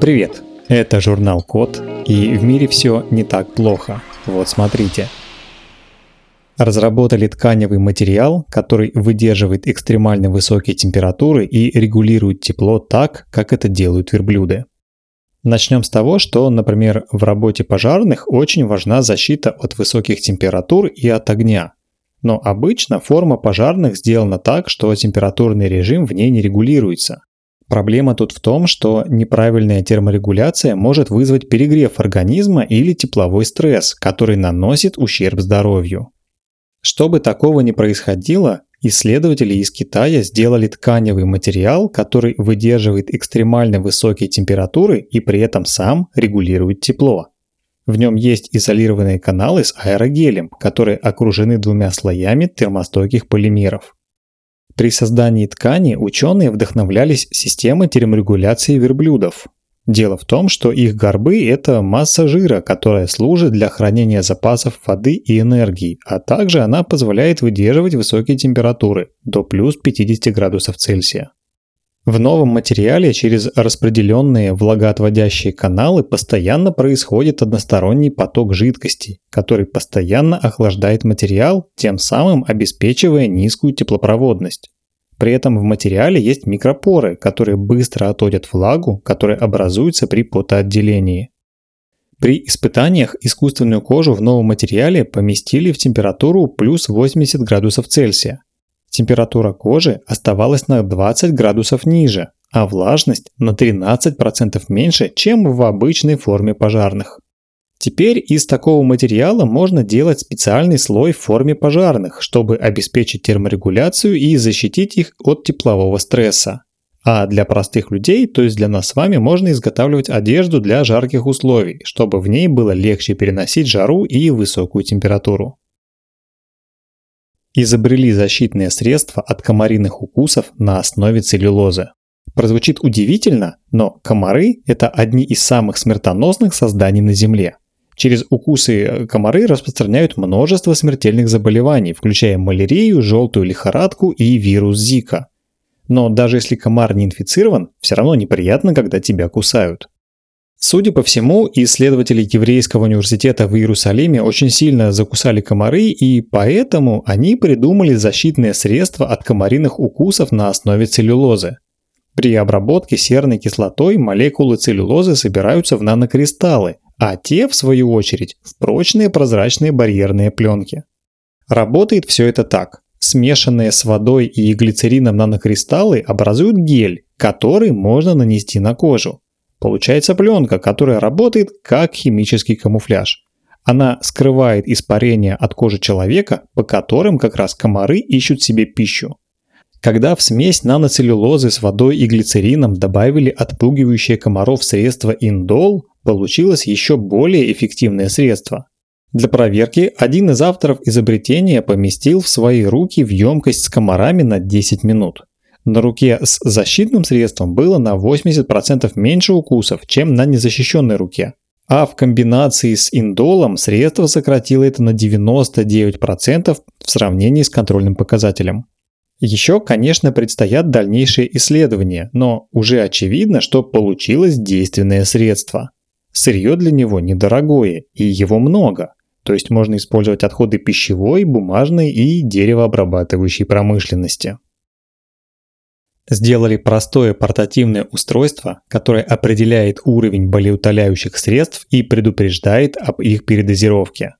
Привет! Это журнал Код, и в мире все не так плохо. Вот смотрите. Разработали тканевый материал, который выдерживает экстремально высокие температуры и регулирует тепло так, как это делают верблюды. Начнем с того, что, например, в работе пожарных очень важна защита от высоких температур и от огня. Но обычно форма пожарных сделана так, что температурный режим в ней не регулируется. Проблема тут в том, что неправильная терморегуляция может вызвать перегрев организма или тепловой стресс, который наносит ущерб здоровью. Чтобы такого не происходило, исследователи из Китая сделали тканевый материал, который выдерживает экстремально высокие температуры и при этом сам регулирует тепло. В нем есть изолированные каналы с аэрогелем, которые окружены двумя слоями термостойких полимеров. При создании ткани ученые вдохновлялись системой терморегуляции верблюдов. Дело в том, что их горбы – это масса жира, которая служит для хранения запасов воды и энергии, а также она позволяет выдерживать высокие температуры – до плюс 50 градусов Цельсия. В новом материале через распределенные влагоотводящие каналы постоянно происходит односторонний поток жидкости, который постоянно охлаждает материал, тем самым обеспечивая низкую теплопроводность. При этом в материале есть микропоры, которые быстро отводят влагу, которая образуется при потоотделении. При испытаниях искусственную кожу в новом материале поместили в температуру плюс 80 градусов Цельсия. Температура кожи оставалась на 20 градусов ниже, а влажность на 13% меньше, чем в обычной форме пожарных. Теперь из такого материала можно делать специальный слой в форме пожарных, чтобы обеспечить терморегуляцию и защитить их от теплового стресса. А для простых людей, то есть для нас с вами, можно изготавливать одежду для жарких условий, чтобы в ней было легче переносить жару и высокую температуру изобрели защитные средства от комариных укусов на основе целлюлозы. Прозвучит удивительно, но комары – это одни из самых смертоносных созданий на Земле. Через укусы э, комары распространяют множество смертельных заболеваний, включая малярию, желтую лихорадку и вирус Зика. Но даже если комар не инфицирован, все равно неприятно, когда тебя кусают. Судя по всему, исследователи Еврейского университета в Иерусалиме очень сильно закусали комары, и поэтому они придумали защитное средство от комариных укусов на основе целлюлозы. При обработке серной кислотой молекулы целлюлозы собираются в нанокристаллы, а те, в свою очередь, в прочные прозрачные барьерные пленки. Работает все это так. Смешанные с водой и глицерином нанокристаллы образуют гель, который можно нанести на кожу. Получается пленка, которая работает как химический камуфляж. Она скрывает испарение от кожи человека, по которым как раз комары ищут себе пищу. Когда в смесь наноцеллюлозы с водой и глицерином добавили отпугивающее комаров средство индол, получилось еще более эффективное средство. Для проверки один из авторов изобретения поместил в свои руки в емкость с комарами на 10 минут. На руке с защитным средством было на 80% меньше укусов, чем на незащищенной руке. А в комбинации с индолом средство сократило это на 99% в сравнении с контрольным показателем. Еще, конечно, предстоят дальнейшие исследования, но уже очевидно, что получилось действенное средство. Сырье для него недорогое, и его много. То есть можно использовать отходы пищевой, бумажной и деревообрабатывающей промышленности сделали простое портативное устройство, которое определяет уровень болеутоляющих средств и предупреждает об их передозировке.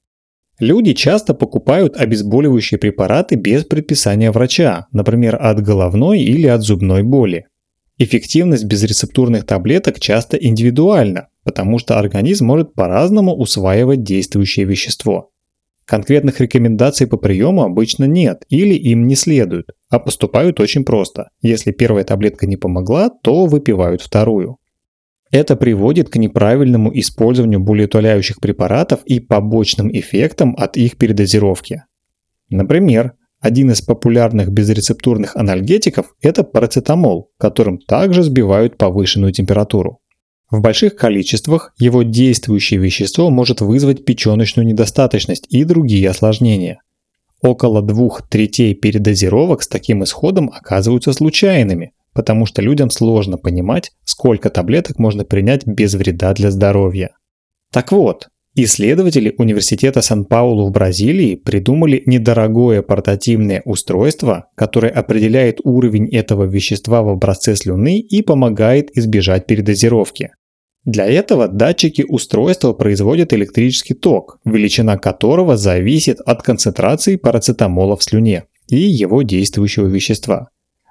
Люди часто покупают обезболивающие препараты без предписания врача, например, от головной или от зубной боли. Эффективность безрецептурных таблеток часто индивидуальна, потому что организм может по-разному усваивать действующее вещество. Конкретных рекомендаций по приему обычно нет или им не следуют, а поступают очень просто. Если первая таблетка не помогла, то выпивают вторую. Это приводит к неправильному использованию болеутоляющих препаратов и побочным эффектам от их передозировки. Например, один из популярных безрецептурных анальгетиков – это парацетамол, которым также сбивают повышенную температуру. В больших количествах его действующее вещество может вызвать печеночную недостаточность и другие осложнения. Около двух третей передозировок с таким исходом оказываются случайными, потому что людям сложно понимать, сколько таблеток можно принять без вреда для здоровья. Так вот, исследователи Университета Сан-Паулу в Бразилии придумали недорогое портативное устройство, которое определяет уровень этого вещества в образце слюны и помогает избежать передозировки. Для этого датчики устройства производят электрический ток, величина которого зависит от концентрации парацетамола в слюне и его действующего вещества.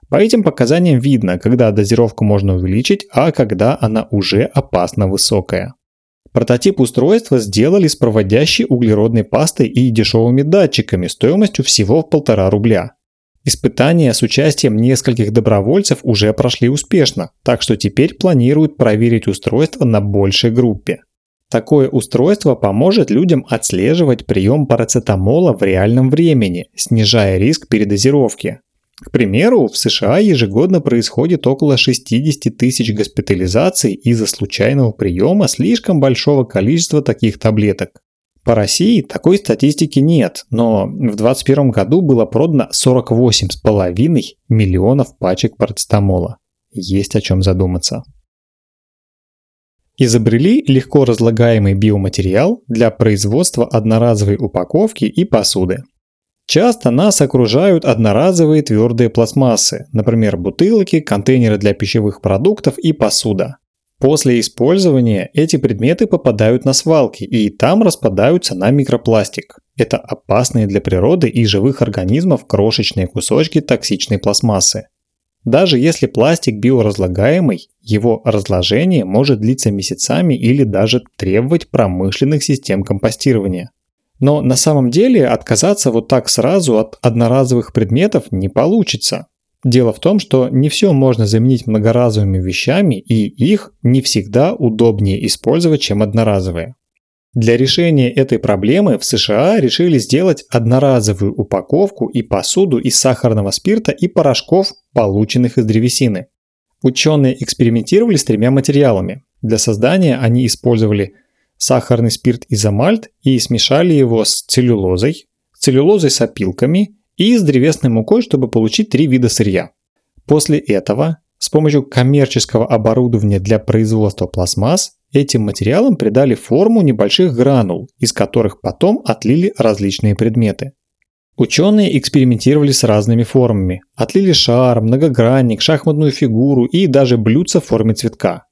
По этим показаниям видно, когда дозировку можно увеличить, а когда она уже опасно высокая. Прототип устройства сделали с проводящей углеродной пастой и дешевыми датчиками стоимостью всего в полтора рубля. Испытания с участием нескольких добровольцев уже прошли успешно, так что теперь планируют проверить устройство на большей группе. Такое устройство поможет людям отслеживать прием парацетамола в реальном времени, снижая риск передозировки. К примеру, в США ежегодно происходит около 60 тысяч госпитализаций из-за случайного приема слишком большого количества таких таблеток. По России такой статистики нет, но в 2021 году было продано 48,5 миллионов пачек парацетамола. Есть о чем задуматься. Изобрели легко разлагаемый биоматериал для производства одноразовой упаковки и посуды. Часто нас окружают одноразовые твердые пластмассы, например, бутылки, контейнеры для пищевых продуктов и посуда. После использования эти предметы попадают на свалки и там распадаются на микропластик. Это опасные для природы и живых организмов крошечные кусочки токсичной пластмассы. Даже если пластик биоразлагаемый, его разложение может длиться месяцами или даже требовать промышленных систем компостирования. Но на самом деле отказаться вот так сразу от одноразовых предметов не получится. Дело в том, что не все можно заменить многоразовыми вещами, и их не всегда удобнее использовать, чем одноразовые. Для решения этой проблемы в США решили сделать одноразовую упаковку и посуду из сахарного спирта и порошков, полученных из древесины. Ученые экспериментировали с тремя материалами. Для создания они использовали сахарный спирт изомальт и смешали его с целлюлозой, целлюлозой с опилками и с древесной мукой, чтобы получить три вида сырья. После этого с помощью коммерческого оборудования для производства пластмасс этим материалам придали форму небольших гранул, из которых потом отлили различные предметы. Ученые экспериментировали с разными формами. Отлили шар, многогранник, шахматную фигуру и даже блюдце в форме цветка.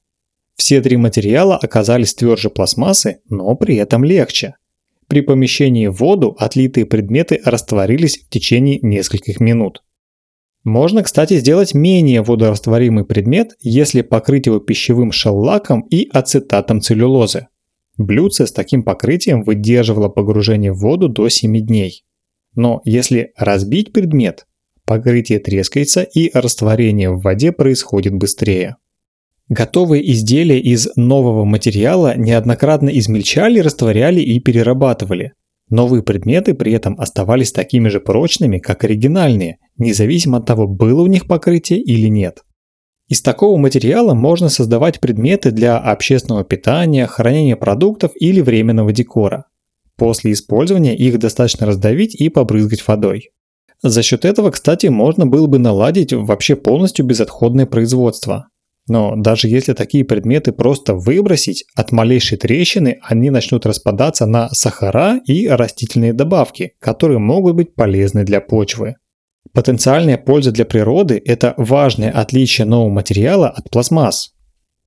Все три материала оказались тверже пластмассы, но при этом легче. При помещении в воду отлитые предметы растворились в течение нескольких минут. Можно, кстати, сделать менее водорастворимый предмет, если покрыть его пищевым шеллаком и ацетатом целлюлозы. Блюдце с таким покрытием выдерживало погружение в воду до 7 дней. Но если разбить предмет, покрытие трескается и растворение в воде происходит быстрее. Готовые изделия из нового материала неоднократно измельчали, растворяли и перерабатывали. Новые предметы при этом оставались такими же прочными, как оригинальные, независимо от того, было у них покрытие или нет. Из такого материала можно создавать предметы для общественного питания, хранения продуктов или временного декора. После использования их достаточно раздавить и побрызгать водой. За счет этого, кстати, можно было бы наладить вообще полностью безотходное производство. Но даже если такие предметы просто выбросить, от малейшей трещины они начнут распадаться на сахара и растительные добавки, которые могут быть полезны для почвы. Потенциальная польза для природы – это важное отличие нового материала от пластмасс.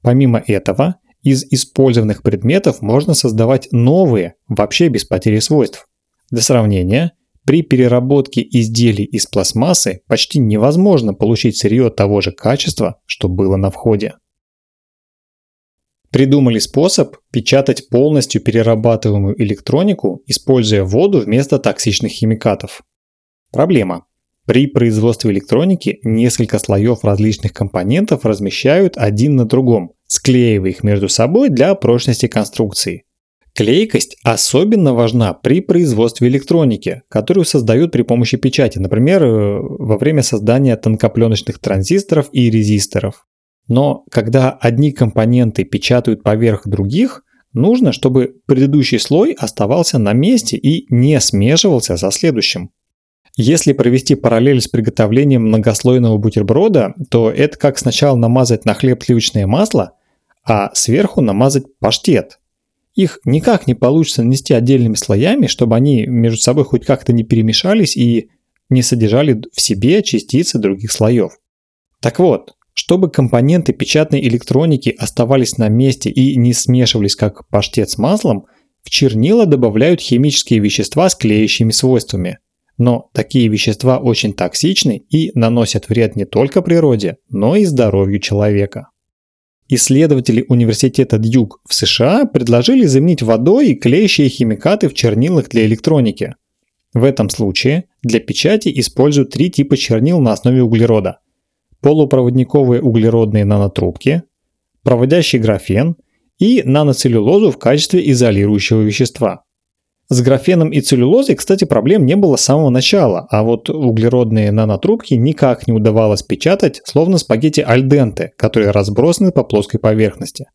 Помимо этого, из использованных предметов можно создавать новые, вообще без потери свойств. Для сравнения, при переработке изделий из пластмассы почти невозможно получить сырье того же качества, что было на входе. Придумали способ печатать полностью перерабатываемую электронику, используя воду вместо токсичных химикатов. Проблема. При производстве электроники несколько слоев различных компонентов размещают один на другом, склеивая их между собой для прочности конструкции. Клейкость особенно важна при производстве электроники, которую создают при помощи печати, например, э, во время создания тонкопленочных транзисторов и резисторов. Но когда одни компоненты печатают поверх других, нужно, чтобы предыдущий слой оставался на месте и не смешивался со следующим. Если провести параллель с приготовлением многослойного бутерброда, то это как сначала намазать на хлеб сливочное масло, а сверху намазать паштет. Их никак не получится нанести отдельными слоями, чтобы они между собой хоть как-то не перемешались и не содержали в себе частицы других слоев. Так вот, чтобы компоненты печатной электроники оставались на месте и не смешивались как паштет с маслом, в чернила добавляют химические вещества с клеящими свойствами. Но такие вещества очень токсичны и наносят вред не только природе, но и здоровью человека. Исследователи университета Дьюк в США предложили заменить водой клеящие химикаты в чернилах для электроники. В этом случае для печати используют три типа чернил на основе углерода. Полупроводниковые углеродные нанотрубки, проводящий графен и наноцеллюлозу в качестве изолирующего вещества – с графеном и целлюлозой, кстати, проблем не было с самого начала, а вот углеродные нанотрубки никак не удавалось печатать, словно спагетти альденте, которые разбросаны по плоской поверхности.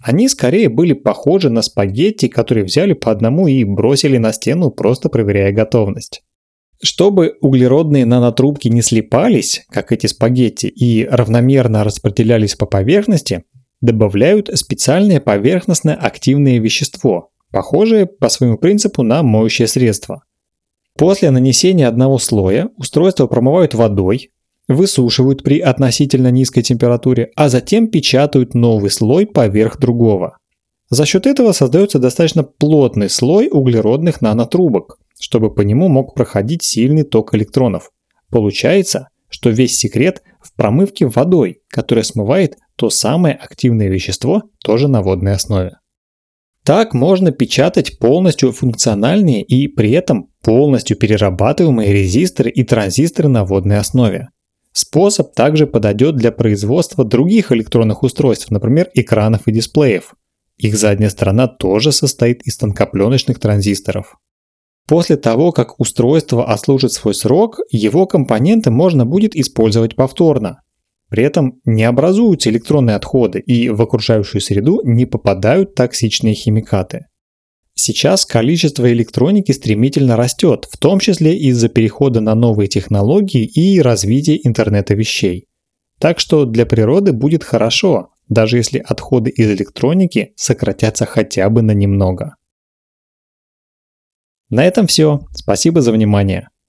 Они скорее были похожи на спагетти, которые взяли по одному и бросили на стену, просто проверяя готовность. Чтобы углеродные нанотрубки не слипались, как эти спагетти, и равномерно распределялись по поверхности, добавляют специальное поверхностное активное вещество, похожее по своему принципу на моющее средство. После нанесения одного слоя устройство промывают водой, высушивают при относительно низкой температуре, а затем печатают новый слой поверх другого. За счет этого создается достаточно плотный слой углеродных нанотрубок, чтобы по нему мог проходить сильный ток электронов. Получается, что весь секрет в промывке водой, которая смывает то самое активное вещество, тоже на водной основе. Так можно печатать полностью функциональные и при этом полностью перерабатываемые резисторы и транзисторы на водной основе. Способ также подойдет для производства других электронных устройств, например, экранов и дисплеев. Их задняя сторона тоже состоит из тонкопленочных транзисторов. После того, как устройство отслужит свой срок, его компоненты можно будет использовать повторно. При этом не образуются электронные отходы и в окружающую среду не попадают токсичные химикаты. Сейчас количество электроники стремительно растет, в том числе из-за перехода на новые технологии и развития интернета вещей. Так что для природы будет хорошо, даже если отходы из электроники сократятся хотя бы на немного. На этом все. Спасибо за внимание.